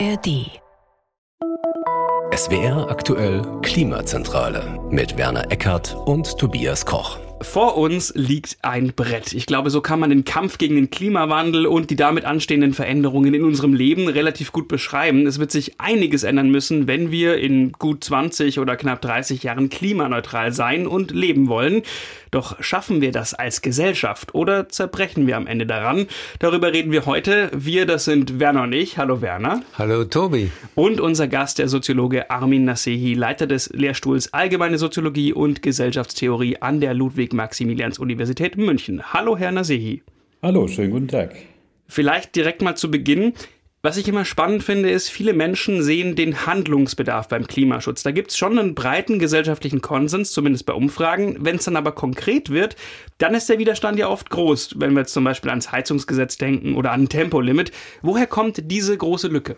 ARD. SWR aktuell Klimazentrale mit Werner Eckert und Tobias Koch. Vor uns liegt ein Brett. Ich glaube, so kann man den Kampf gegen den Klimawandel und die damit anstehenden Veränderungen in unserem Leben relativ gut beschreiben. Es wird sich einiges ändern müssen, wenn wir in gut 20 oder knapp 30 Jahren klimaneutral sein und leben wollen. Doch schaffen wir das als Gesellschaft oder zerbrechen wir am Ende daran? Darüber reden wir heute. Wir, das sind Werner und ich. Hallo Werner. Hallo Tobi. Und unser Gast, der Soziologe Armin Nasehi, Leiter des Lehrstuhls Allgemeine Soziologie und Gesellschaftstheorie an der Ludwig-Maximilians-Universität München. Hallo, Herr Nasehi. Hallo, schönen guten Tag. Vielleicht direkt mal zu Beginn. Was ich immer spannend finde, ist, viele Menschen sehen den Handlungsbedarf beim Klimaschutz. Da gibt es schon einen breiten gesellschaftlichen Konsens, zumindest bei Umfragen. Wenn es dann aber konkret wird, dann ist der Widerstand ja oft groß, wenn wir jetzt zum Beispiel ans Heizungsgesetz denken oder an ein Tempolimit. Woher kommt diese große Lücke?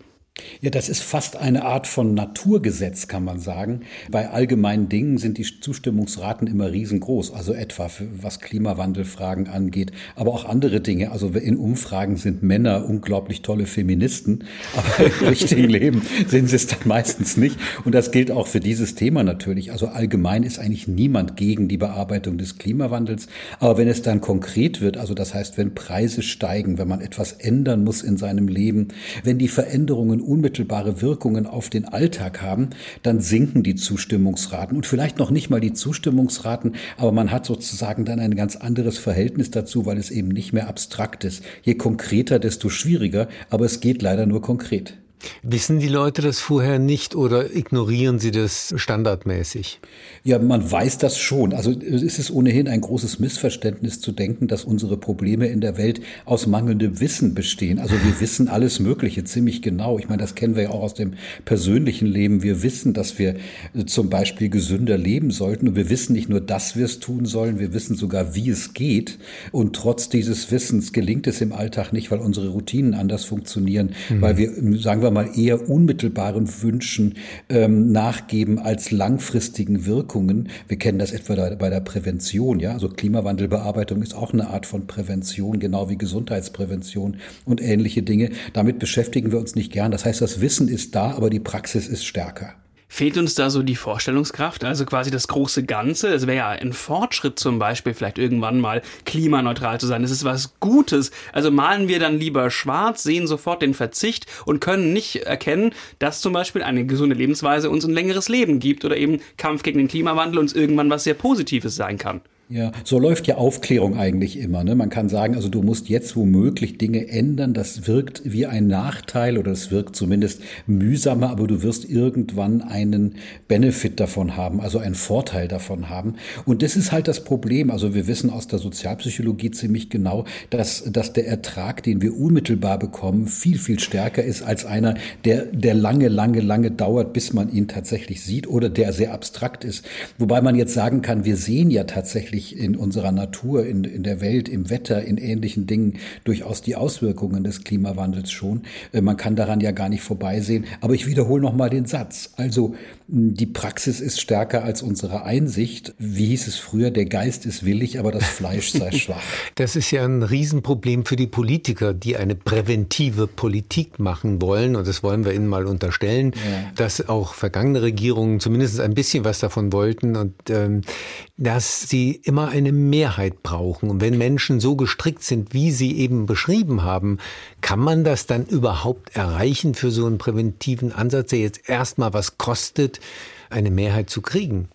Ja, das ist fast eine Art von Naturgesetz, kann man sagen. Bei allgemeinen Dingen sind die Zustimmungsraten immer riesengroß, also etwa was Klimawandelfragen angeht, aber auch andere Dinge. Also in Umfragen sind Männer unglaublich tolle Feministen, aber im richtigen Leben sind sie es dann meistens nicht. Und das gilt auch für dieses Thema natürlich. Also allgemein ist eigentlich niemand gegen die Bearbeitung des Klimawandels. Aber wenn es dann konkret wird, also das heißt, wenn Preise steigen, wenn man etwas ändern muss in seinem Leben, wenn die Veränderungen unmittelbare Wirkungen auf den Alltag haben, dann sinken die Zustimmungsraten und vielleicht noch nicht mal die Zustimmungsraten, aber man hat sozusagen dann ein ganz anderes Verhältnis dazu, weil es eben nicht mehr abstrakt ist. Je konkreter, desto schwieriger, aber es geht leider nur konkret. Wissen die Leute das vorher nicht oder ignorieren sie das standardmäßig? Ja, man weiß das schon. Also es ist ohnehin ein großes Missverständnis zu denken, dass unsere Probleme in der Welt aus mangelndem Wissen bestehen. Also wir wissen alles Mögliche ziemlich genau. Ich meine, das kennen wir ja auch aus dem persönlichen Leben. Wir wissen, dass wir äh, zum Beispiel gesünder leben sollten. Und wir wissen nicht nur, dass wir es tun sollen, wir wissen sogar, wie es geht. Und trotz dieses Wissens gelingt es im Alltag nicht, weil unsere Routinen anders funktionieren, mhm. weil wir, sagen wir mal, eher unmittelbaren Wünschen ähm, nachgeben als langfristigen Wirkungen. Wir kennen das etwa bei der Prävention, ja. Also Klimawandelbearbeitung ist auch eine Art von Prävention, genau wie Gesundheitsprävention und ähnliche Dinge. Damit beschäftigen wir uns nicht gern. Das heißt, das Wissen ist da, aber die Praxis ist stärker. Fehlt uns da so die Vorstellungskraft, also quasi das große Ganze? Es wäre ja ein Fortschritt zum Beispiel, vielleicht irgendwann mal klimaneutral zu sein. Es ist was Gutes. Also malen wir dann lieber schwarz, sehen sofort den Verzicht und können nicht erkennen, dass zum Beispiel eine gesunde Lebensweise uns ein längeres Leben gibt oder eben Kampf gegen den Klimawandel uns irgendwann was sehr Positives sein kann. Ja, so läuft ja Aufklärung eigentlich immer. Ne? Man kann sagen, also du musst jetzt womöglich Dinge ändern. Das wirkt wie ein Nachteil oder es wirkt zumindest mühsamer, aber du wirst irgendwann einen Benefit davon haben, also einen Vorteil davon haben. Und das ist halt das Problem. Also wir wissen aus der Sozialpsychologie ziemlich genau, dass, dass der Ertrag, den wir unmittelbar bekommen, viel, viel stärker ist als einer, der, der lange, lange, lange dauert, bis man ihn tatsächlich sieht oder der sehr abstrakt ist. Wobei man jetzt sagen kann, wir sehen ja tatsächlich tatsächlich in unserer Natur, in, in der Welt, im Wetter, in ähnlichen Dingen durchaus die Auswirkungen des Klimawandels schon. Äh, man kann daran ja gar nicht vorbeisehen. Aber ich wiederhole nochmal den Satz. Also die Praxis ist stärker als unsere Einsicht. Wie hieß es früher, der Geist ist willig, aber das Fleisch sei schwach. Das ist ja ein Riesenproblem für die Politiker, die eine präventive Politik machen wollen. Und das wollen wir ihnen mal unterstellen, ja. dass auch vergangene Regierungen zumindest ein bisschen was davon wollten und ähm, dass sie immer eine Mehrheit brauchen. Und wenn Menschen so gestrickt sind, wie Sie eben beschrieben haben, kann man das dann überhaupt erreichen für so einen präventiven Ansatz, der jetzt erstmal was kostet, eine Mehrheit zu kriegen?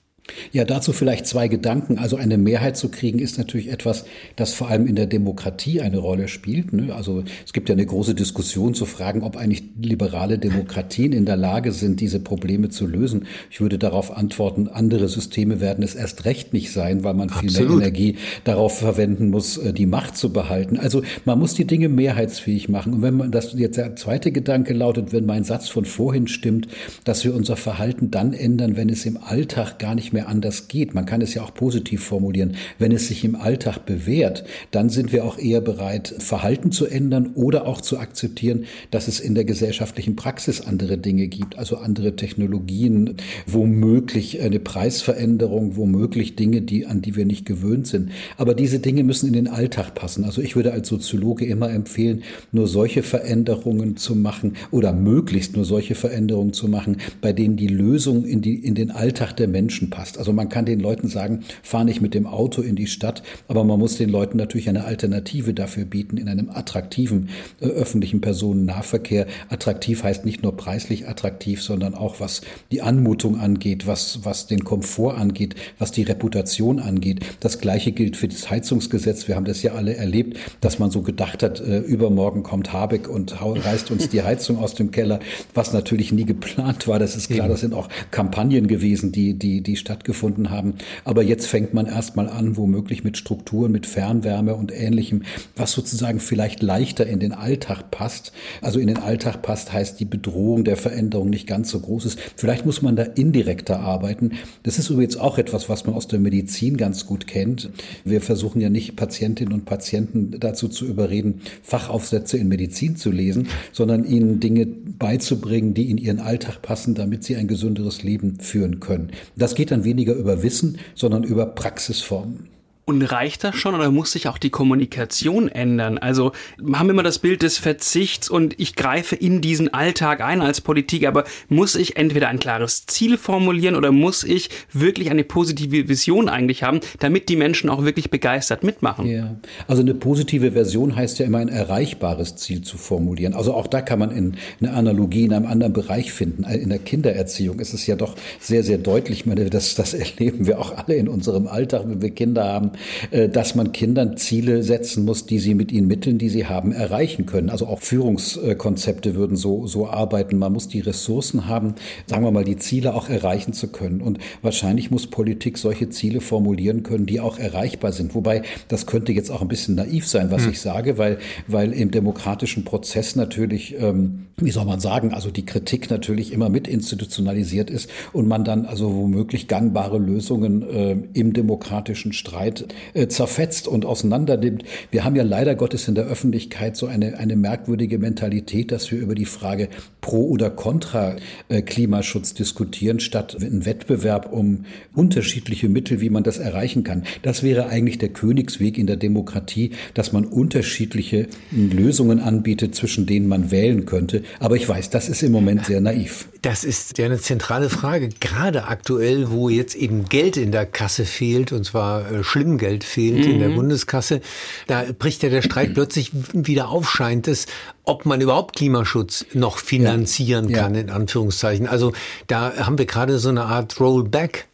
Ja, dazu vielleicht zwei Gedanken. Also eine Mehrheit zu kriegen ist natürlich etwas, das vor allem in der Demokratie eine Rolle spielt. Ne? Also es gibt ja eine große Diskussion zu fragen, ob eigentlich liberale Demokratien in der Lage sind, diese Probleme zu lösen. Ich würde darauf antworten, andere Systeme werden es erst recht nicht sein, weil man viel Absolut. mehr Energie darauf verwenden muss, äh, die Macht zu behalten. Also man muss die Dinge mehrheitsfähig machen. Und wenn man das jetzt der zweite Gedanke lautet, wenn mein Satz von vorhin stimmt, dass wir unser Verhalten dann ändern, wenn es im Alltag gar nicht mehr mehr anders geht. Man kann es ja auch positiv formulieren. Wenn es sich im Alltag bewährt, dann sind wir auch eher bereit, Verhalten zu ändern oder auch zu akzeptieren, dass es in der gesellschaftlichen Praxis andere Dinge gibt, also andere Technologien, womöglich eine Preisveränderung, womöglich Dinge, die, an die wir nicht gewöhnt sind. Aber diese Dinge müssen in den Alltag passen. Also ich würde als Soziologe immer empfehlen, nur solche Veränderungen zu machen oder möglichst nur solche Veränderungen zu machen, bei denen die Lösung in, die, in den Alltag der Menschen passt. Also man kann den Leuten sagen, fahr nicht mit dem Auto in die Stadt, aber man muss den Leuten natürlich eine Alternative dafür bieten in einem attraktiven äh, öffentlichen Personennahverkehr. Attraktiv heißt nicht nur preislich attraktiv, sondern auch was die Anmutung angeht, was, was den Komfort angeht, was die Reputation angeht. Das Gleiche gilt für das Heizungsgesetz. Wir haben das ja alle erlebt, dass man so gedacht hat, äh, übermorgen kommt Habeck und reißt uns die Heizung aus dem Keller, was natürlich nie geplant war. Das ist klar, das sind auch Kampagnen gewesen, die, die, die stattgefunden haben. Aber jetzt fängt man erstmal an, womöglich mit Strukturen, mit Fernwärme und ähnlichem, was sozusagen vielleicht leichter in den Alltag passt. Also in den Alltag passt heißt die Bedrohung der Veränderung nicht ganz so groß ist. Vielleicht muss man da indirekter arbeiten. Das ist übrigens auch etwas, was man aus der Medizin ganz gut kennt. Wir versuchen ja nicht Patientinnen und Patienten dazu zu überreden, Fachaufsätze in Medizin zu lesen, sondern ihnen Dinge beizubringen, die in ihren Alltag passen, damit sie ein gesünderes Leben führen können. Das geht dann weniger über Wissen, sondern über Praxisformen. Und reicht das schon oder muss sich auch die Kommunikation ändern? Also haben wir immer das Bild des Verzichts und ich greife in diesen Alltag ein als Politik, aber muss ich entweder ein klares Ziel formulieren oder muss ich wirklich eine positive Vision eigentlich haben, damit die Menschen auch wirklich begeistert mitmachen? Ja, also eine positive Version heißt ja immer ein erreichbares Ziel zu formulieren. Also auch da kann man in eine Analogie in einem anderen Bereich finden. In der Kindererziehung ist es ja doch sehr, sehr deutlich. Ich meine, das, das erleben wir auch alle in unserem Alltag, wenn wir Kinder haben äh, dass man Kindern Ziele setzen muss, die sie mit ihren Mitteln, die sie haben, erreichen können. Also auch Führungskonzepte würden so, so arbeiten. Man muss die Ressourcen haben, sagen wir mal, die Ziele auch erreichen zu können. Und wahrscheinlich muss Politik solche Ziele formulieren können, die auch erreichbar sind. Wobei, das könnte jetzt auch ein bisschen naiv sein, was hm. ich sage, weil, weil im demokratischen Prozess natürlich, ähm, wie soll man sagen, also die Kritik natürlich immer mit institutionalisiert ist und man dann also womöglich gangbare Lösungen äh, im demokratischen Streit äh, zerfetzt und auseinander nimmt. Wir haben ja leider Gottes in der Öffentlichkeit so eine, eine merkwürdige Mentalität, dass wir über die Frage pro oder contra äh, Klimaschutz diskutieren, statt einen Wettbewerb um unterschiedliche Mittel, wie man das erreichen kann. Das wäre eigentlich der Königsweg in der Demokratie, dass man unterschiedliche Lösungen anbietet, zwischen denen man wählen könnte. Aber ich weiß, das ist im Moment sehr naiv. Das ist ja eine zentrale Frage, gerade aktuell, wo jetzt eben Geld in der Kasse fehlt, und zwar äh, schlimm Geld fehlt mhm. in der mhm. Bundeskasse. Da bricht ja der Streit plötzlich wieder auf, scheint es, ob man überhaupt Klimaschutz noch finanzieren ja. kann, in Anführungszeichen. Also da haben wir gerade so eine Art Rollback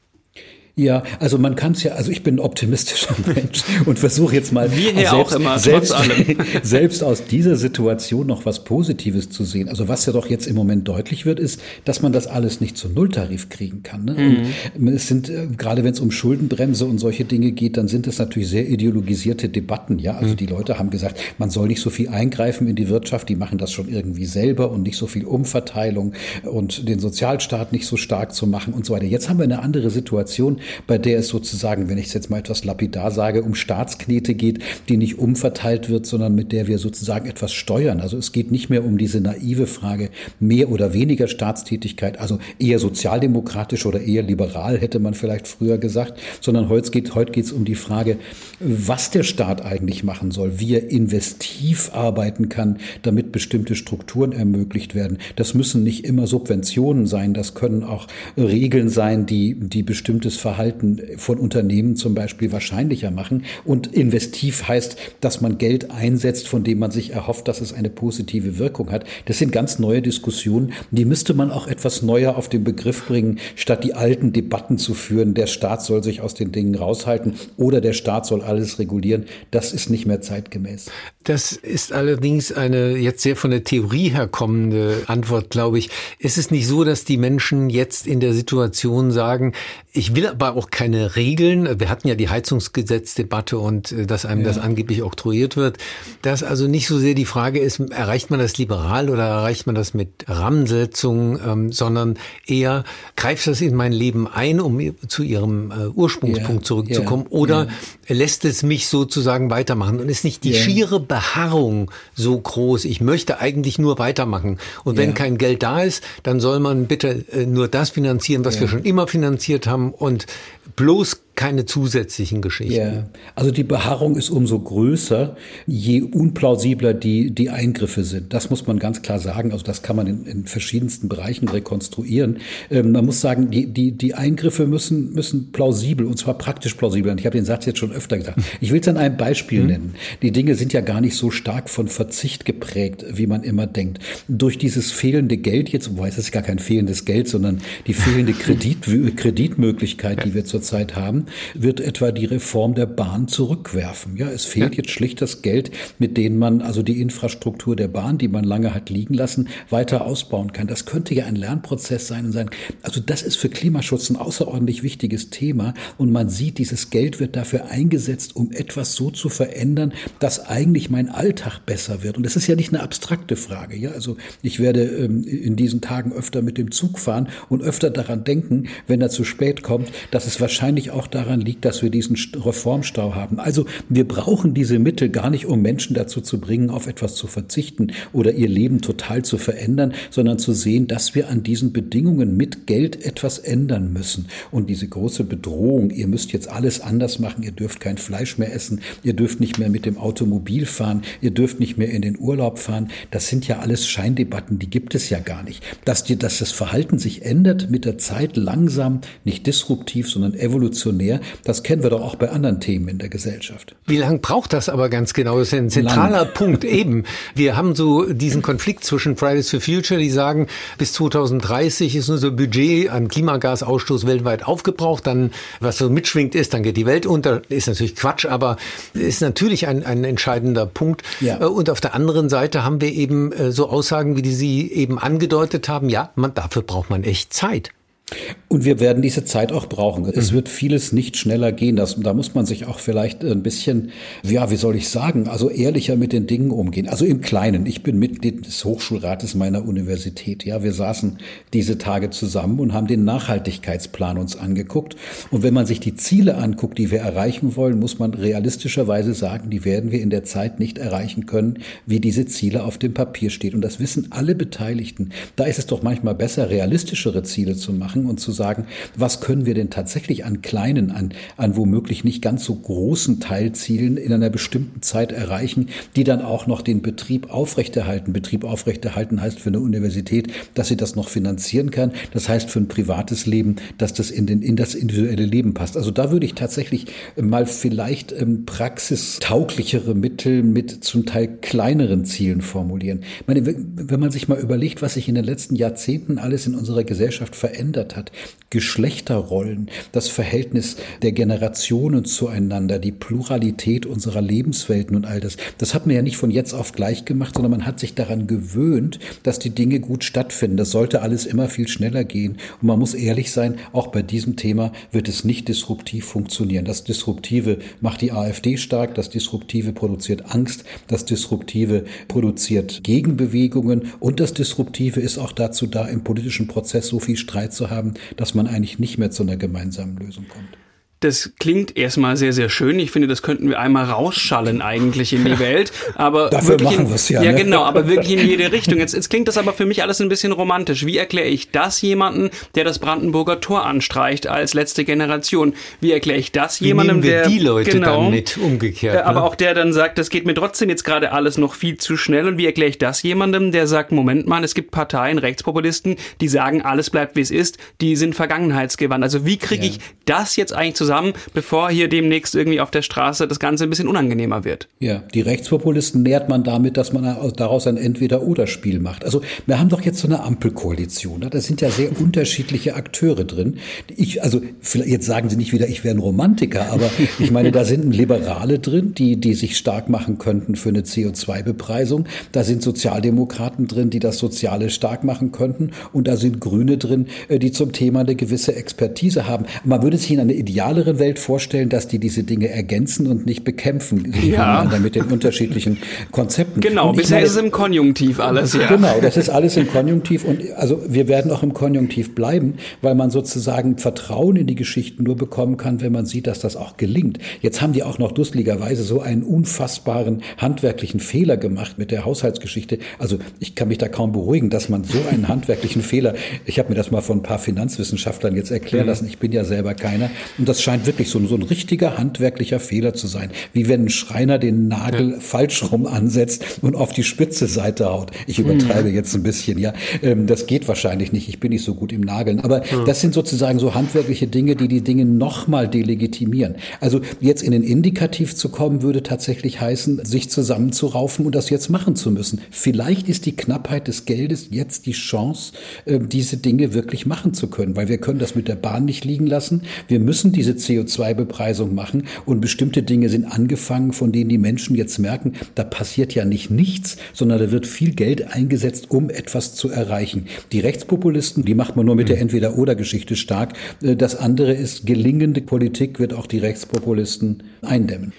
ja, also man kann es ja, also ich bin ein optimistischer Mensch und versuche jetzt mal selbst, auch immer, selbst, selbst aus dieser Situation noch was Positives zu sehen. Also was ja doch jetzt im Moment deutlich wird, ist, dass man das alles nicht zu Nulltarif kriegen kann. Ne? Mhm. es sind, äh, gerade wenn es um Schuldenbremse und solche Dinge geht, dann sind es natürlich sehr ideologisierte Debatten. Ja, also mhm. die Leute haben gesagt, man soll nicht so viel eingreifen in die Wirtschaft, die machen das schon irgendwie selber und nicht so viel Umverteilung und den Sozialstaat nicht so stark zu machen und so weiter. Jetzt haben wir eine andere Situation bei der es sozusagen, wenn ich es jetzt mal etwas lapidar sage, um Staatsknete geht, die nicht umverteilt wird, sondern mit der wir sozusagen etwas steuern. Also es geht nicht mehr um diese naive Frage mehr oder weniger Staatstätigkeit, also eher sozialdemokratisch oder eher liberal, hätte man vielleicht früher gesagt, sondern heute geht heute um die Frage, was der Staat eigentlich machen soll, wie er investiv arbeiten kann, damit bestimmte Strukturen ermöglicht werden. Das müssen nicht immer Subventionen sein, das können auch Regeln sein, die, die bestimmtes Verhalten Verhalten von Unternehmen zum Beispiel wahrscheinlicher machen. Und investiv heißt, dass man Geld einsetzt, von dem man sich erhofft, dass es eine positive Wirkung hat. Das sind ganz neue Diskussionen. Die müsste man auch etwas neuer auf den Begriff bringen, statt die alten Debatten zu führen. Der Staat soll sich aus den Dingen raushalten oder der Staat soll alles regulieren. Das ist nicht mehr zeitgemäß. Das ist allerdings eine jetzt sehr von der Theorie herkommende Antwort, glaube ich. Ist es nicht so, dass die Menschen jetzt in der Situation sagen, ich will aber aber auch keine Regeln. Wir hatten ja die Heizungsgesetzdebatte und äh, dass einem ja. das angeblich oktroyiert wird. Dass also nicht so sehr die Frage ist, erreicht man das liberal oder erreicht man das mit Rahmensetzungen, ähm, sondern eher greift das in mein Leben ein, um zu ihrem äh, Ursprungspunkt ja. zurückzukommen, oder lässt es mich sozusagen weitermachen und ist nicht die schiere Beharrung so groß. Ich möchte eigentlich nur weitermachen. Und wenn kein Geld da ist, dann soll man bitte äh, nur das finanzieren, was wir schon immer finanziert haben und bloß keine zusätzlichen Geschichten. Ja, also die Beharrung ist umso größer, je unplausibler die, die Eingriffe sind. Das muss man ganz klar sagen. Also das kann man in, in verschiedensten Bereichen rekonstruieren. Ähm, man muss sagen, die, die, die Eingriffe müssen, müssen plausibel und zwar praktisch plausibel. Und ich habe den Satz jetzt schon öfter gesagt. Ich will es an einem Beispiel mhm. nennen. Die Dinge sind ja gar nicht so stark von Verzicht geprägt, wie man immer denkt. Durch dieses fehlende Geld jetzt, wobei es ist gar kein fehlendes Geld, sondern die fehlende Kredit, Kreditmöglichkeit, die wir zurzeit haben, wird etwa die Reform der Bahn zurückwerfen. Ja, es fehlt ja. jetzt schlicht das Geld, mit dem man also die Infrastruktur der Bahn, die man lange hat liegen lassen, weiter ausbauen kann. Das könnte ja ein Lernprozess sein und sein. Also das ist für Klimaschutz ein außerordentlich wichtiges Thema und man sieht, dieses Geld wird dafür eingesetzt, um etwas so zu verändern, dass eigentlich mein Alltag besser wird. Und das ist ja nicht eine abstrakte Frage. Ja, also ich werde ähm, in diesen Tagen öfter mit dem Zug fahren und öfter daran denken, wenn er zu spät kommt, dass es wahrscheinlich auch daran liegt, dass wir diesen Reformstau haben. Also wir brauchen diese Mittel gar nicht, um Menschen dazu zu bringen, auf etwas zu verzichten oder ihr Leben total zu verändern, sondern zu sehen, dass wir an diesen Bedingungen mit Geld etwas ändern müssen. Und diese große Bedrohung, ihr müsst jetzt alles anders machen, ihr dürft kein Fleisch mehr essen, ihr dürft nicht mehr mit dem Automobil fahren, ihr dürft nicht mehr in den Urlaub fahren, das sind ja alles Scheindebatten, die gibt es ja gar nicht. Dass, die, dass das Verhalten sich ändert mit der Zeit langsam, nicht disruptiv, sondern evolutionär, mehr. Das kennen wir doch auch bei anderen Themen in der Gesellschaft. Wie lange braucht das aber ganz genau? Das ist ein zentraler Lang. Punkt eben. Wir haben so diesen Konflikt zwischen Fridays for Future, die sagen, bis 2030 ist unser Budget an Klimagasausstoß weltweit aufgebraucht. Dann, was so mitschwingt ist, dann geht die Welt unter. Ist natürlich Quatsch, aber ist natürlich ein, ein entscheidender Punkt. Ja. Äh, und auf der anderen Seite haben wir eben äh, so Aussagen, wie die Sie eben angedeutet haben. Ja, man, dafür braucht man echt Zeit. Und wir werden diese Zeit auch brauchen. Es mhm. wird vieles nicht schneller gehen. Das, da muss man sich auch vielleicht ein bisschen, ja, wie soll ich sagen, also ehrlicher mit den Dingen umgehen. Also im Kleinen. Ich bin Mitglied des Hochschulrates meiner Universität. Ja, wir saßen diese Tage zusammen und haben den Nachhaltigkeitsplan uns angeguckt. Und wenn man sich die Ziele anguckt, die wir erreichen wollen, muss man realistischerweise sagen, die werden wir in der Zeit nicht erreichen können, wie diese Ziele auf dem Papier stehen. Und das wissen alle Beteiligten. Da ist es doch manchmal besser, realistischere Ziele zu machen machen und zu sagen, was können wir denn tatsächlich an kleinen, an, an womöglich nicht ganz so großen Teilzielen in einer bestimmten Zeit erreichen, die dann auch noch den Betrieb aufrechterhalten. Betrieb aufrechterhalten heißt für eine Universität, dass sie das noch finanzieren kann. Das heißt für ein privates Leben, dass das in, den, in das individuelle Leben passt. Also da würde ich tatsächlich mal vielleicht ähm, praxistauglichere Mittel mit zum Teil kleineren Zielen formulieren. Ich meine, wenn man sich mal überlegt, was sich in den letzten Jahrzehnten alles in unserer Gesellschaft verändert verändert hat. Geschlechterrollen, das Verhältnis der Generationen zueinander, die Pluralität unserer Lebenswelten und all das. Das hat man ja nicht von jetzt auf gleich gemacht, sondern man hat sich daran gewöhnt, dass die Dinge gut stattfinden. Das sollte alles immer viel schneller gehen. Und man muss ehrlich sein, auch bei diesem Thema wird es nicht disruptiv funktionieren. Das Disruptive macht die AfD stark, das Disruptive produziert Angst, das Disruptive produziert Gegenbewegungen und das Disruptive ist auch dazu da, im politischen Prozess so viel Streit zu haben, dass man eigentlich nicht mehr zu einer gemeinsamen Lösung kommt. Das klingt erstmal sehr, sehr schön. Ich finde, das könnten wir einmal rausschallen eigentlich in die Welt. Aber Dafür wirklich machen wir es ja. Ja, ne? genau, aber wirklich in jede Richtung. Jetzt, jetzt klingt das aber für mich alles ein bisschen romantisch. Wie erkläre ich das jemanden, der das Brandenburger Tor anstreicht als letzte Generation? Wie erkläre ich das Wie jemandem, wir der die Leute genau, dann mit umgekehrt? Äh, aber ne? auch der dann sagt, das geht mir trotzdem jetzt gerade alles noch viel zu schnell. Und wie erkläre ich das jemandem, der sagt, Moment mal, es gibt Parteien, Rechtspopulisten, die sagen, alles bleibt wie es ist, die sind vergangenheitsgewandt. Also wie kriege ja. ich das jetzt eigentlich zusammen? Zusammen, bevor hier demnächst irgendwie auf der Straße das Ganze ein bisschen unangenehmer wird. Ja, die Rechtspopulisten nährt man damit, dass man daraus ein Entweder-Oder-Spiel macht. Also wir haben doch jetzt so eine Ampelkoalition. Ne? Da sind ja sehr unterschiedliche Akteure drin. Ich, also jetzt sagen Sie nicht wieder, ich wäre ein Romantiker, aber ich meine, da sind Liberale drin, die, die sich stark machen könnten für eine CO2-Bepreisung. Da sind Sozialdemokraten drin, die das Soziale stark machen könnten. Und da sind Grüne drin, äh, die zum Thema eine gewisse Expertise haben. Man würde sich in einer idealeren Welt vorstellen, dass die diese Dinge ergänzen und nicht bekämpfen. Ja. Mit den unterschiedlichen Konzepten. Genau, bisher meine, ist es im Konjunktiv alles, ja. Genau, das ist alles im Konjunktiv. Und also wir werden auch im Konjunktiv bleiben, weil man sozusagen Vertrauen in die Geschichten nur bekommen kann, wenn man sieht, dass das auch gelingt. Jetzt haben die auch noch dusseligerweise so einen unfassbaren handwerklichen Fehler gemacht mit der Haushaltsgeschichte. Also ich kann mich da kaum beruhigen, dass man so einen handwerklichen Fehler, ich habe mir das mal von ein paar Finanzwissenschaftlern jetzt erklären mhm. lassen, ich bin ja selber keiner. Und das scheint wirklich so, so ein richtiger handwerklicher Fehler zu sein. Wie wenn ein Schreiner den Nagel ja. falsch rum ansetzt und auf die spitze Seite haut. Ich übertreibe mhm. jetzt ein bisschen, ja. Ähm, das geht wahrscheinlich nicht. Ich bin nicht so gut im Nageln. Aber mhm. das sind sozusagen so handwerkliche Dinge, die die Dinge nochmal delegitimieren. Also jetzt in den Indikativ zu kommen, würde tatsächlich heißen, sich zusammenzuraufen und das jetzt machen zu müssen. Vielleicht ist die Knappheit des Geldes jetzt die Chance, ähm, diese Dinge wirklich machen zu können, weil wir können das mit der Bahn nicht liegen lassen. Wir müssen diese CO2-Bepreisung machen und bestimmte Dinge sind angefangen, von denen die Menschen jetzt merken, da passiert ja nicht nichts, sondern da wird viel Geld eingesetzt, um etwas zu erreichen. Die Rechtspopulisten, die macht man nur mit der Entweder-Oder-Geschichte stark. Äh, das andere ist, gelingende Politik wird auch die Rechtspopulisten eindämmen.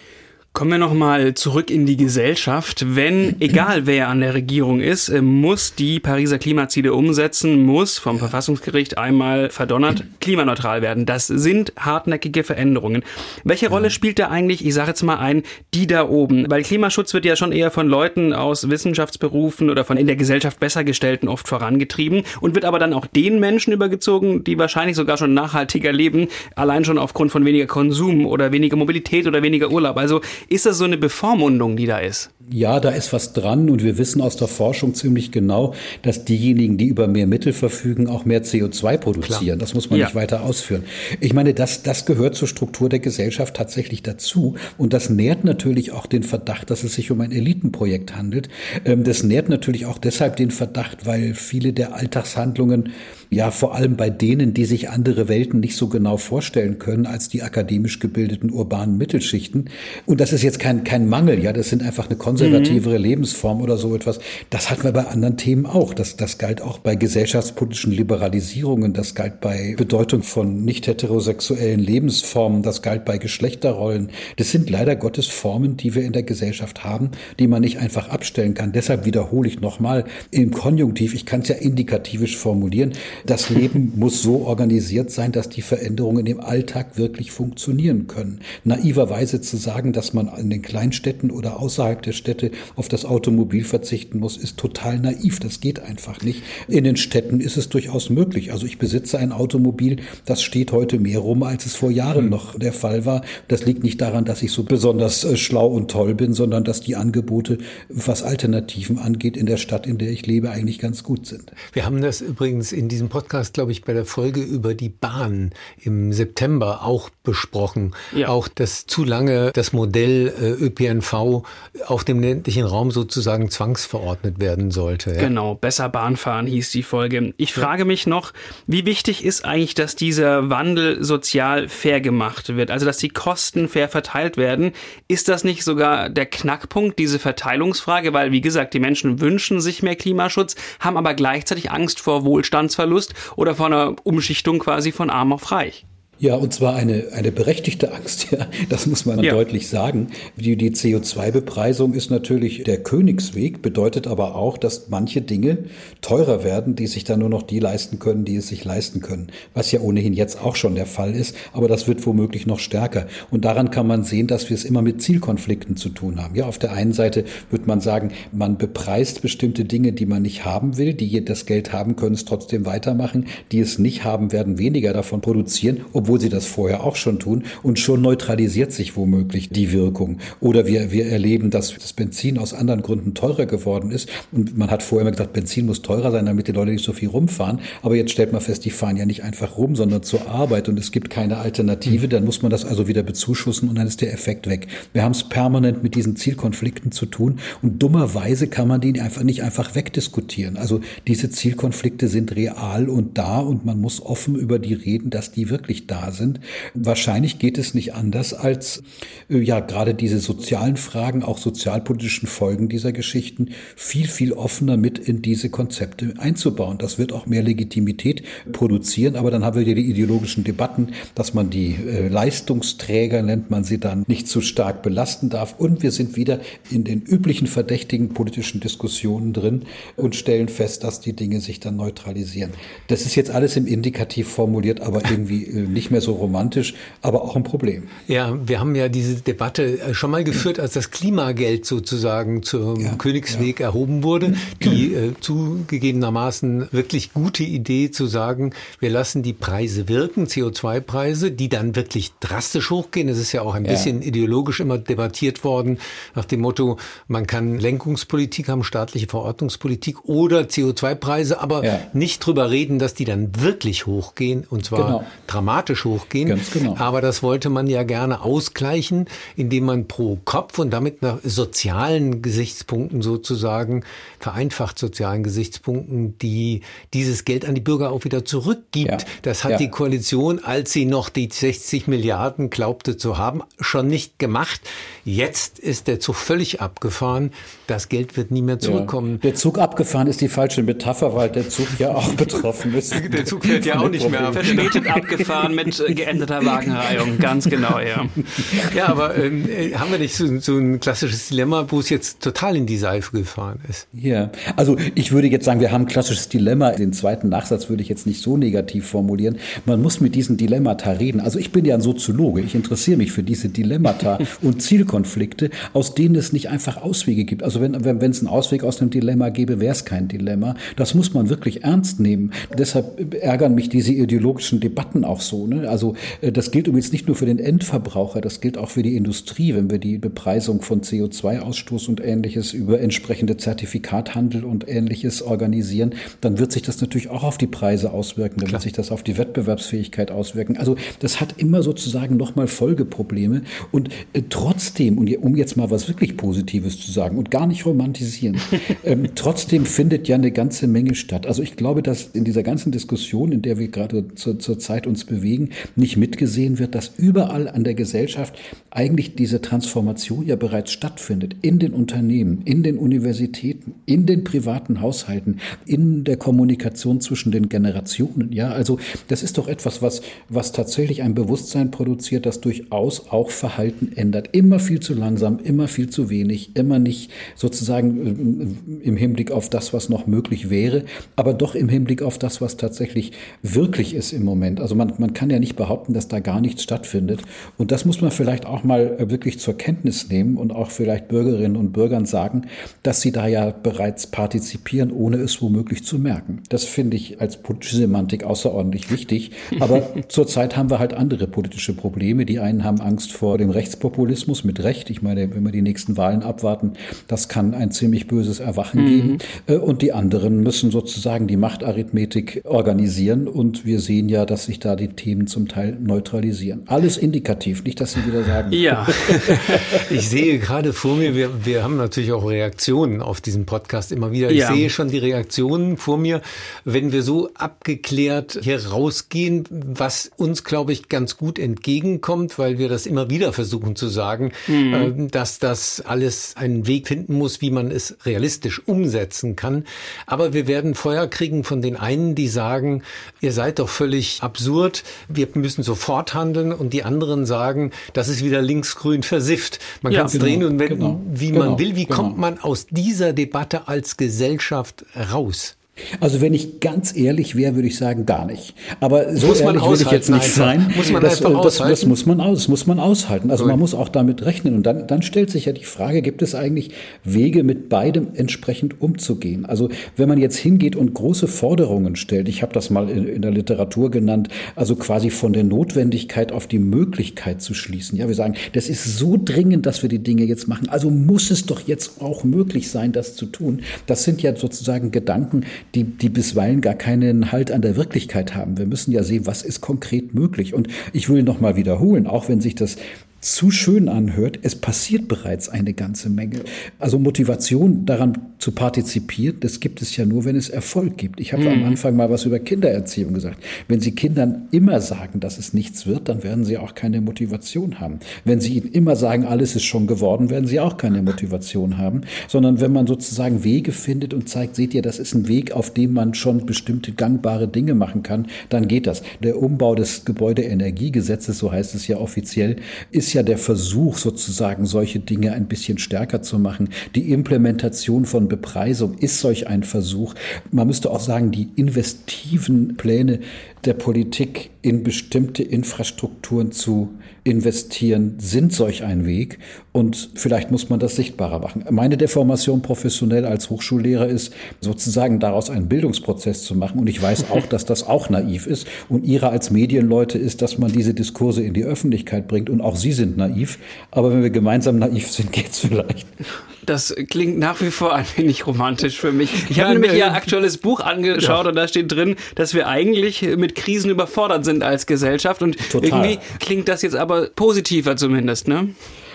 Kommen wir nochmal zurück in die Gesellschaft. Wenn, egal wer an der Regierung ist, äh, muss die Pariser Klimaziele umsetzen, muss vom Verfassungsgericht einmal verdonnert klimaneutral werden. Das sind hartnäckige Veränderungen. Welche Rolle spielt da eigentlich, ich sage jetzt mal ein, die da oben? Weil Klimaschutz wird ja schon eher von Leuten aus Wissenschaftsberufen oder von in der Gesellschaft Bessergestellten oft vorangetrieben und wird aber dann auch den Menschen übergezogen, die wahrscheinlich sogar schon nachhaltiger leben, allein schon aufgrund von weniger Konsum oder weniger Mobilität oder weniger Urlaub. Also ist das so eine Bevormundung, die da ist? Ja, da ist was dran und wir wissen aus der Forschung ziemlich genau, dass diejenigen, die über mehr Mittel verfügen, auch mehr CO2 produzieren. Klar. Das muss man ja. nicht weiter ausführen. Ich meine, das, das gehört zur Struktur der Gesellschaft tatsächlich dazu und das nährt natürlich auch den Verdacht, dass es sich um ein Elitenprojekt handelt. Ähm, das nährt natürlich auch deshalb den Verdacht, weil viele der Alltagshandlungen ja vor allem bei denen, die sich andere Welten nicht so genau vorstellen können als die akademisch gebildeten urbanen Mittelschichten. Und das ist jetzt kein, kein Mangel, ja, das sind einfach eine konservativere mhm. Lebensform oder so etwas. Das hatten wir bei anderen Themen auch. Das, das galt auch bei gesellschaftspolitischen Liberalisierungen, das galt bei Bedeutung von nicht heterosexuellen Lebensformen, das galt bei Geschlechterrollen. Das sind leider Gottes Formen, die wir in der Gesellschaft haben, die man nicht einfach abstellen kann. Deshalb wiederhole ich nochmal im Konjunktiv, ich kann es ja indikativisch formulieren, das Leben muss so organisiert sein, dass die Veränderungen im Alltag wirklich funktionieren können. Naiverweise zu sagen, dass man in den Kleinstädten oder außerhalb der Städte auf das Automobil verzichten muss, ist total naiv. Das geht einfach nicht. In den Städten ist es durchaus möglich. Also ich besitze ein Automobil, das steht heute mehr rum, als es vor Jahren hm. noch der Fall war. Das liegt nicht daran, dass ich so besonders äh, schlau und toll bin, sondern dass die Angebote, was Alternativen angeht, in der Stadt, in der ich lebe, eigentlich ganz gut sind. Wir haben das übrigens in diesem Podcast, glaube ich, bei der Folge über die Bahn im September auch besprochen. Ja. Auch, dass zu lange das Modell äh, ÖPNV auf dem ländlichen Raum sozusagen zwangsverordnet werden sollte. Ja? Genau, besser Bahnfahren hieß die Folge. Ich frage mich noch, wie wichtig ist eigentlich, dass dieser Wandel sozial fair gemacht wird, also dass die Kosten fair verteilt werden? Ist das nicht sogar der Knackpunkt, diese Verteilungsfrage? Weil, wie gesagt, die Menschen wünschen sich mehr Klimaschutz, haben aber gleichzeitig Angst vor Wohlstandsverlust Verlust oder vor einer Umschichtung quasi von arm auf reich. Ja, und zwar eine, eine berechtigte Angst, ja, das muss man ja. deutlich sagen. Die, die CO2-Bepreisung ist natürlich der Königsweg, bedeutet aber auch, dass manche Dinge teurer werden, die sich dann nur noch die leisten können, die es sich leisten können. Was ja ohnehin jetzt auch schon der Fall ist, aber das wird womöglich noch stärker. Und daran kann man sehen, dass wir es immer mit Zielkonflikten zu tun haben. Ja, auf der einen Seite wird man sagen, man bepreist bestimmte Dinge, die man nicht haben will, die das Geld haben können, es trotzdem weitermachen, die es nicht haben, werden weniger davon produzieren, obwohl obwohl sie das vorher auch schon tun. Und schon neutralisiert sich womöglich die Wirkung. Oder wir, wir erleben, dass das Benzin aus anderen Gründen teurer geworden ist. Und man hat vorher immer gesagt, Benzin muss teurer sein, damit die Leute nicht so viel rumfahren. Aber jetzt stellt man fest, die fahren ja nicht einfach rum, sondern zur Arbeit und es gibt keine Alternative. Dann muss man das also wieder bezuschussen und dann ist der Effekt weg. Wir haben es permanent mit diesen Zielkonflikten zu tun und dummerweise kann man die einfach nicht einfach wegdiskutieren. Also diese Zielkonflikte sind real und da und man muss offen über die reden, dass die wirklich da sind. Wahrscheinlich geht es nicht anders als äh, ja gerade diese sozialen Fragen, auch sozialpolitischen Folgen dieser Geschichten viel viel offener mit in diese Konzepte einzubauen. Das wird auch mehr Legitimität produzieren, aber dann haben wir die ideologischen Debatten, dass man die äh, Leistungsträger nennt man sie dann nicht zu stark belasten darf und wir sind wieder in den üblichen verdächtigen politischen Diskussionen drin und stellen fest, dass die Dinge sich dann neutralisieren. Das ist jetzt alles im Indikativ formuliert, aber irgendwie äh, nicht mehr so romantisch, aber auch ein Problem. Ja, wir haben ja diese Debatte äh, schon mal geführt, als das Klimageld sozusagen zum ja, Königsweg ja. erhoben wurde. Die äh, zugegebenermaßen wirklich gute Idee zu sagen, wir lassen die Preise wirken, CO2-Preise, die dann wirklich drastisch hochgehen. Es ist ja auch ein bisschen ideologisch immer debattiert worden nach dem Motto, man kann Lenkungspolitik haben, staatliche Verordnungspolitik oder CO2-Preise, aber ja. nicht drüber reden, dass die dann wirklich hochgehen und zwar genau. dramatisch hochgehen. Ganz genau. Aber das wollte man ja gerne ausgleichen, indem man pro Kopf und damit nach sozialen Gesichtspunkten sozusagen, vereinfacht sozialen Gesichtspunkten, die dieses Geld an die Bürger auch wieder zurückgibt. Ja. Das hat ja. die Koalition, als sie noch die 60 Milliarden glaubte zu haben, schon nicht gemacht. Jetzt ist der Zug völlig abgefahren. Das Geld wird nie mehr zurückkommen. Ja. Der Zug abgefahren ist die falsche Metapher, weil der Zug ja auch betroffen ist. Der Zug fährt ja auch nicht mehr. Verspätet abgefahren mit äh, geänderter Wagenreihung. Ganz genau, ja. Ja, aber ähm, äh, haben wir nicht so, so, ein klassisches Dilemma, wo es jetzt total in die Seife gefahren ist? Ja, also ich würde jetzt sagen, wir haben ein klassisches Dilemma. Den zweiten Nachsatz würde ich jetzt nicht so negativ formulieren. Man muss mit diesen Dilemmata reden. Also ich bin ja ein Soziologe. Ich interessiere mich für diese Dilemmata und Zielkonflikte, aus denen es nicht einfach Auswege gibt. Also wenn, wenn, wenn es einen Ausweg aus einem Dilemma gäbe, wäre es kein Dilemma. Das muss man wirklich ernst nehmen. Deshalb ärgern mich diese ideologischen Debatten auch so. Ne? Also äh, das gilt übrigens nicht nur für den Endverbraucher, das gilt auch für die Industrie, wenn wir die Bepreisung von CO2-Ausstoß und ähnliches über entsprechende Zertifikathandel und ähnliches organisieren, dann wird sich das natürlich auch auf die Preise auswirken, dann Klar. wird sich das auf die Wettbewerbsfähigkeit auswirken. Also das hat immer sozusagen nochmal Folgeprobleme und äh, trotzdem, und um jetzt mal was wirklich Positives zu sagen und gar nicht romantisieren, ähm, trotzdem findet ja eine ganze Menge statt. Also ich glaube, dass in dieser ganzen Diskussion, in der wir gerade zur, zur Zeit uns bewegen, nicht mitgesehen wird, dass überall an der Gesellschaft eigentlich diese Transformation ja bereits stattfindet. In den Unternehmen, in den Universitäten, in den privaten Haushalten, in der Kommunikation zwischen den Generationen. Ja, also das ist doch etwas, was, was tatsächlich ein Bewusstsein produziert, das durchaus auch Verhalten ändert. Immer viel zu langsam, immer viel zu wenig, immer nicht sozusagen äh, im Hinblick auf das, was noch möglich wäre, aber doch im Hinblick auf das, was tatsächlich wirklich ist im Moment. Also man, man kann ja nicht behaupten, dass da gar nichts stattfindet. Und das muss man vielleicht auch mal äh, wirklich zur Kenntnis nehmen und auch vielleicht Bürgerinnen und Bürgern sagen, dass sie da ja bereits partizipieren, ohne es womöglich zu merken. Das finde ich als politische Semantik außerordentlich wichtig. Aber zurzeit haben wir halt andere politische Probleme. Die einen haben Angst vor dem Rechtspopulismus mit Recht. Ich meine, wenn wir die nächsten Wahlen abwarten, das kann ein ziemlich böses Erwachen mhm. geben. Äh, und die anderen müssen sozusagen die Machtarithmetik organisieren. Und wir sehen ja, dass sich da die Themen zum Teil neutralisieren. Alles indikativ, nicht, dass Sie wieder sagen. Ja, ich sehe gerade vor mir, wir, wir haben natürlich auch Reaktionen auf diesen Podcast immer wieder. Ich ja. sehe schon die Reaktionen vor mir, wenn wir so abgeklärt hier rausgehen, was uns, glaube ich, ganz gut entgegenkommt, weil wir das immer wieder versuchen zu sagen, mhm. äh, dass das alles einen Weg finden muss, wie man es realistisch umsetzen kann. Aber wir werden Feuer kriegen von den einen, die sagen, ihr seid doch völlig absurd, wir müssen sofort handeln und die anderen sagen, das ist wieder linksgrün versifft. Man ja, kann es genau, drehen und wenden, genau, wie genau, man will. Wie kommt genau. man aus dieser Debatte als Gesellschaft raus? Also wenn ich ganz ehrlich wäre, würde ich sagen, gar nicht. Aber so muss ehrlich will ich jetzt nicht sein. Muss man das, das, das, muss man aus, das muss man aushalten. Also Gut. man muss auch damit rechnen. Und dann, dann stellt sich ja die Frage, gibt es eigentlich Wege, mit beidem entsprechend umzugehen? Also wenn man jetzt hingeht und große Forderungen stellt, ich habe das mal in, in der Literatur genannt, also quasi von der Notwendigkeit auf die Möglichkeit zu schließen. Ja, wir sagen, das ist so dringend, dass wir die Dinge jetzt machen. Also muss es doch jetzt auch möglich sein, das zu tun. Das sind ja sozusagen Gedanken, die, die bisweilen gar keinen Halt an der Wirklichkeit haben. Wir müssen ja sehen, was ist konkret möglich. Und ich will noch mal wiederholen, auch wenn sich das zu schön anhört, es passiert bereits eine ganze Menge. Also Motivation daran zu partizipieren, das gibt es ja nur, wenn es Erfolg gibt. Ich habe mhm. am Anfang mal was über Kindererziehung gesagt. Wenn Sie Kindern immer sagen, dass es nichts wird, dann werden sie auch keine Motivation haben. Wenn Sie ihnen immer sagen, alles ist schon geworden, werden sie auch keine Motivation haben. Sondern wenn man sozusagen Wege findet und zeigt, seht ihr, das ist ein Weg, auf dem man schon bestimmte gangbare Dinge machen kann, dann geht das. Der Umbau des Gebäudeenergiegesetzes, so heißt es ja offiziell, ist ist ja der Versuch, sozusagen solche Dinge ein bisschen stärker zu machen. Die Implementation von Bepreisung ist solch ein Versuch. Man müsste auch sagen, die investiven Pläne der Politik in bestimmte Infrastrukturen zu investieren, sind solch ein Weg. Und vielleicht muss man das sichtbarer machen. Meine Deformation professionell als Hochschullehrer ist, sozusagen daraus einen Bildungsprozess zu machen. Und ich weiß auch, dass das auch naiv ist. Und Ihre als Medienleute ist, dass man diese Diskurse in die Öffentlichkeit bringt. Und auch Sie sind naiv. Aber wenn wir gemeinsam naiv sind, geht's vielleicht. Das klingt nach wie vor ein wenig romantisch für mich. Ich habe nämlich Ihr aktuelles Buch angeschaut ja. und da steht drin, dass wir eigentlich mit Krisen überfordert sind als Gesellschaft. Und Total. irgendwie klingt das jetzt aber positiver zumindest, ne?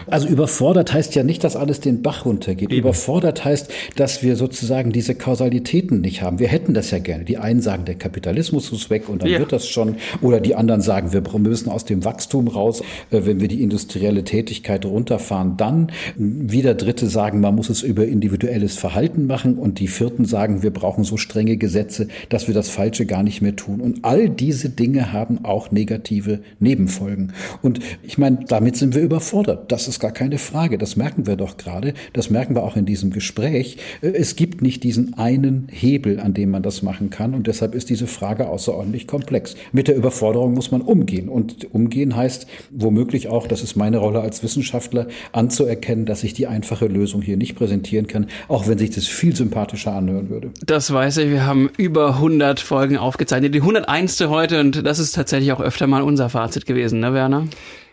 Also überfordert heißt ja nicht, dass alles den Bach runtergeht. Eben. Überfordert heißt, dass wir sozusagen diese Kausalitäten nicht haben. Wir hätten das ja gerne. Die einen sagen, der Kapitalismus ist weg und dann ja. wird das schon. Oder die anderen sagen, wir müssen aus dem Wachstum raus, äh, wenn wir die industrielle Tätigkeit runterfahren. Dann wieder Dritte sagen, man muss es über individuelles Verhalten machen. Und die Vierten sagen, wir brauchen so strenge Gesetze, dass wir das Falsche gar nicht mehr tun. Und all diese Dinge haben auch negative Nebenfolgen. Und ich meine, damit sind wir überfordert. Das ist ist gar keine Frage. Das merken wir doch gerade. Das merken wir auch in diesem Gespräch. Äh, es gibt nicht diesen einen Hebel, an dem man das machen kann. Und deshalb ist diese Frage außerordentlich komplex. Mit der Überforderung muss man umgehen. Und umgehen heißt womöglich auch, das ist meine Rolle als Wissenschaftler, anzuerkennen, dass ich die einfache Lösung hier nicht präsentieren kann, auch wenn sich das viel sympathischer anhören würde. Das weiß ich. Wir haben über 100 Folgen aufgezeichnet. Die 101. heute. Und das ist tatsächlich auch öfter mal unser Fazit gewesen, ne, Werner?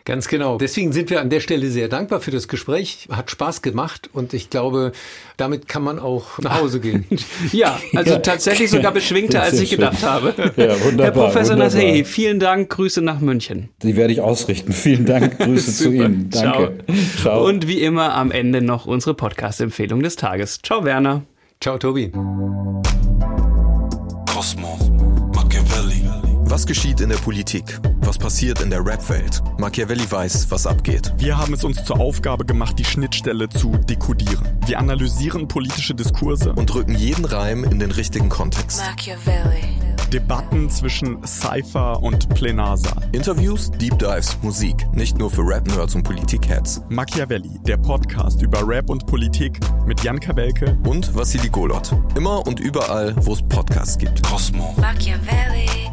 Ganz genau. Deswegen sind wir an der Stelle sehr dankbar für das Gespräch. Hat Spaß gemacht und ich glaube, damit kann man auch nach Hause gehen. ja, also ja. tatsächlich sogar beschwingter, als ich schön. gedacht habe. Ja, wunderbar. Herr Professor Nassehi, vielen Dank. Grüße nach München. Die werde ich ausrichten. Vielen Dank. Grüße zu Ihnen. Danke. Ciao. Ciao. Und wie immer am Ende noch unsere Podcast-Empfehlung des Tages. Ciao, Werner. Ciao, Tobi. Kosmos. Was geschieht in der Politik? Was passiert in der Rap-Welt? Machiavelli weiß, was abgeht. Wir haben es uns zur Aufgabe gemacht, die Schnittstelle zu dekodieren. Wir analysieren politische Diskurse und rücken jeden Reim in den richtigen Kontext. Machiavelli. Debatten zwischen Cypher und Plenarsaal. Interviews, Deep Dives, Musik. Nicht nur für Rap-Nerds und Politik-Heads. Machiavelli, der Podcast über Rap und Politik mit Jan Kawelke und Vassili Golot. Immer und überall, wo es Podcasts gibt. Cosmo. Machiavelli.